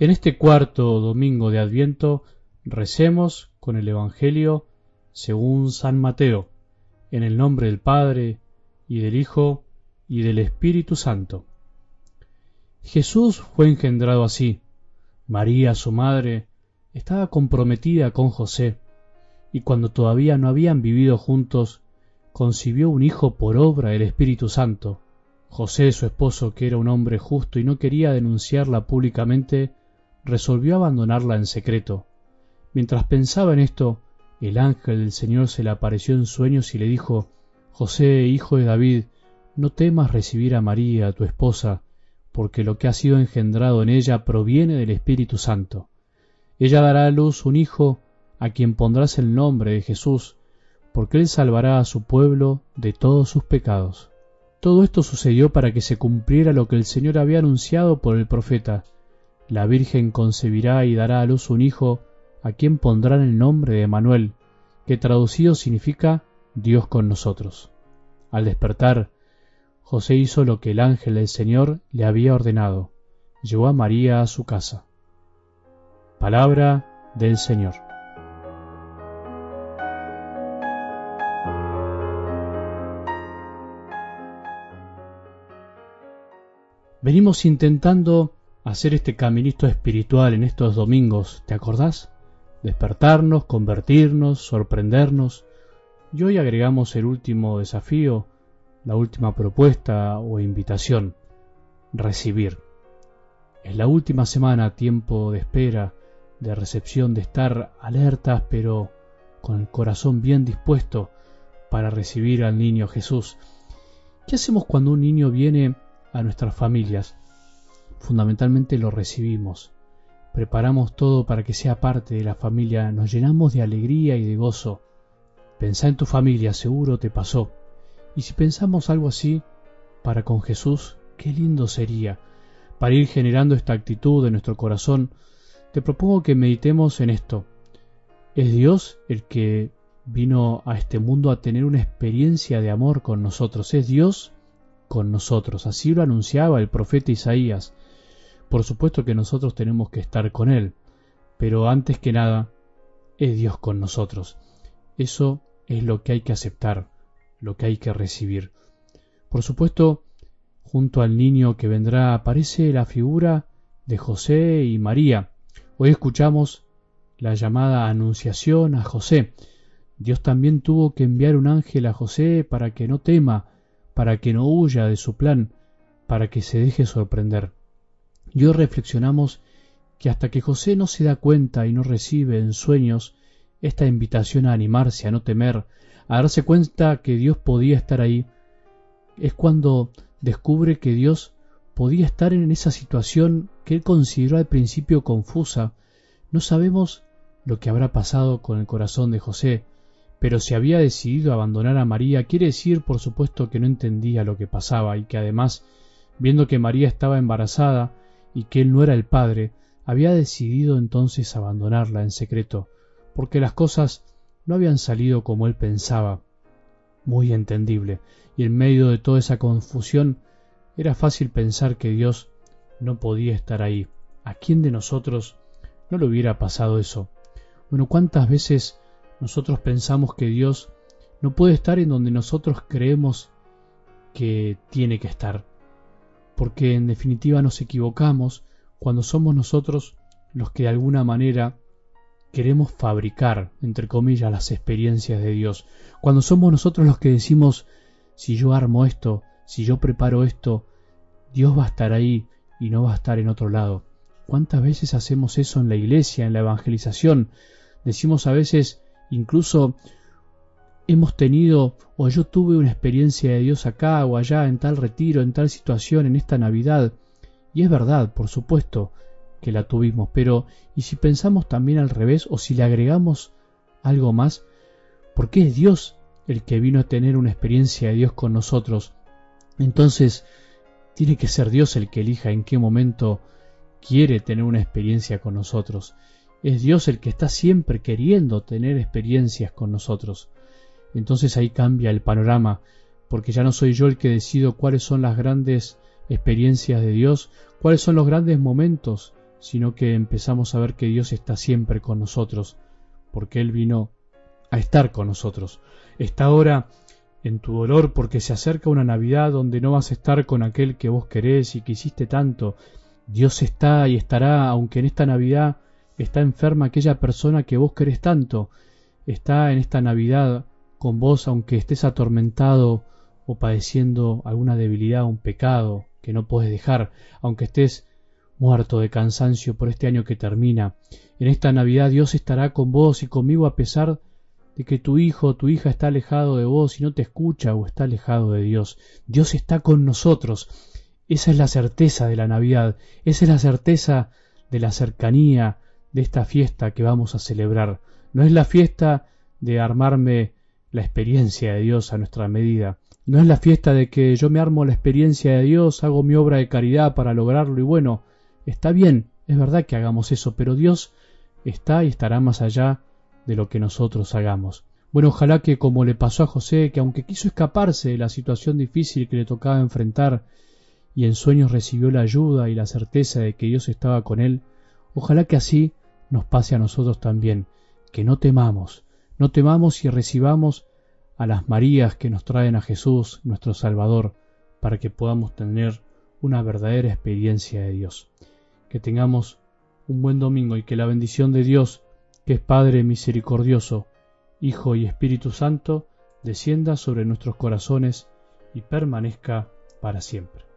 En este cuarto domingo de Adviento recemos con el Evangelio según San Mateo, en el nombre del Padre, y del Hijo, y del Espíritu Santo. Jesús fue engendrado así. María, su madre, estaba comprometida con José, y cuando todavía no habían vivido juntos, concibió un hijo por obra del Espíritu Santo. José, su esposo, que era un hombre justo y no quería denunciarla públicamente, resolvió abandonarla en secreto. Mientras pensaba en esto, el ángel del Señor se le apareció en sueños y le dijo, José, hijo de David, no temas recibir a María, tu esposa, porque lo que ha sido engendrado en ella proviene del Espíritu Santo. Ella dará a luz un hijo, a quien pondrás el nombre de Jesús, porque él salvará a su pueblo de todos sus pecados. Todo esto sucedió para que se cumpliera lo que el Señor había anunciado por el profeta. La Virgen concebirá y dará a luz un hijo, a quien pondrán el nombre de Manuel, que traducido significa Dios con nosotros. Al despertar, José hizo lo que el ángel del Señor le había ordenado, llevó a María a su casa. Palabra del Señor. Venimos intentando hacer este caminito espiritual en estos domingos, ¿te acordás? Despertarnos, convertirnos, sorprendernos. Y hoy agregamos el último desafío, la última propuesta o invitación, recibir. Es la última semana, tiempo de espera, de recepción, de estar alertas, pero con el corazón bien dispuesto para recibir al niño Jesús. ¿Qué hacemos cuando un niño viene a nuestras familias? Fundamentalmente lo recibimos. Preparamos todo para que sea parte de la familia, nos llenamos de alegría y de gozo. Pensá en tu familia, seguro te pasó. Y si pensamos algo así, para con Jesús, qué lindo sería. Para ir generando esta actitud en nuestro corazón, te propongo que meditemos en esto. Es Dios el que vino a este mundo a tener una experiencia de amor con nosotros. Es Dios con nosotros. Así lo anunciaba el profeta Isaías. Por supuesto que nosotros tenemos que estar con Él, pero antes que nada, es Dios con nosotros. Eso es lo que hay que aceptar, lo que hay que recibir. Por supuesto, junto al niño que vendrá aparece la figura de José y María. Hoy escuchamos la llamada anunciación a José. Dios también tuvo que enviar un ángel a José para que no tema, para que no huya de su plan, para que se deje sorprender. Y hoy reflexionamos que hasta que José no se da cuenta y no recibe en sueños esta invitación a animarse, a no temer, a darse cuenta que Dios podía estar ahí, es cuando descubre que Dios podía estar en esa situación que él consideró al principio confusa. No sabemos lo que habrá pasado con el corazón de José, pero si había decidido abandonar a María, quiere decir por supuesto que no entendía lo que pasaba y que además, viendo que María estaba embarazada, y que él no era el padre, había decidido entonces abandonarla en secreto, porque las cosas no habían salido como él pensaba. Muy entendible, y en medio de toda esa confusión era fácil pensar que Dios no podía estar ahí. ¿A quién de nosotros no le hubiera pasado eso? Bueno, ¿cuántas veces nosotros pensamos que Dios no puede estar en donde nosotros creemos que tiene que estar? Porque en definitiva nos equivocamos cuando somos nosotros los que de alguna manera queremos fabricar, entre comillas, las experiencias de Dios, cuando somos nosotros los que decimos, si yo armo esto, si yo preparo esto, Dios va a estar ahí y no va a estar en otro lado. ¿Cuántas veces hacemos eso en la iglesia, en la evangelización? Decimos a veces, incluso hemos tenido o yo tuve una experiencia de Dios acá o allá, en tal retiro, en tal situación, en esta Navidad. Y es verdad, por supuesto, que la tuvimos, pero ¿y si pensamos también al revés o si le agregamos algo más? Porque es Dios el que vino a tener una experiencia de Dios con nosotros. Entonces, tiene que ser Dios el que elija en qué momento quiere tener una experiencia con nosotros. Es Dios el que está siempre queriendo tener experiencias con nosotros entonces ahí cambia el panorama, porque ya no soy yo el que decido cuáles son las grandes experiencias de Dios, cuáles son los grandes momentos, sino que empezamos a ver que Dios está siempre con nosotros, porque Él vino a estar con nosotros. Está ahora en tu dolor porque se acerca una Navidad donde no vas a estar con aquel que vos querés y quisiste tanto. Dios está y estará, aunque en esta Navidad está enferma aquella persona que vos querés tanto. Está en esta Navidad con vos aunque estés atormentado o padeciendo alguna debilidad, un pecado que no puedes dejar, aunque estés muerto de cansancio por este año que termina. En esta Navidad Dios estará con vos y conmigo a pesar de que tu hijo o tu hija está alejado de vos y no te escucha o está alejado de Dios. Dios está con nosotros. Esa es la certeza de la Navidad, esa es la certeza de la cercanía de esta fiesta que vamos a celebrar. No es la fiesta de armarme la experiencia de Dios a nuestra medida. No es la fiesta de que yo me armo la experiencia de Dios, hago mi obra de caridad para lograrlo y bueno, está bien, es verdad que hagamos eso, pero Dios está y estará más allá de lo que nosotros hagamos. Bueno, ojalá que como le pasó a José, que aunque quiso escaparse de la situación difícil que le tocaba enfrentar, y en sueños recibió la ayuda y la certeza de que Dios estaba con él, ojalá que así nos pase a nosotros también, que no temamos, no temamos y recibamos a las Marías que nos traen a Jesús, nuestro Salvador, para que podamos tener una verdadera experiencia de Dios. Que tengamos un buen domingo y que la bendición de Dios, que es Padre misericordioso, Hijo y Espíritu Santo, descienda sobre nuestros corazones y permanezca para siempre.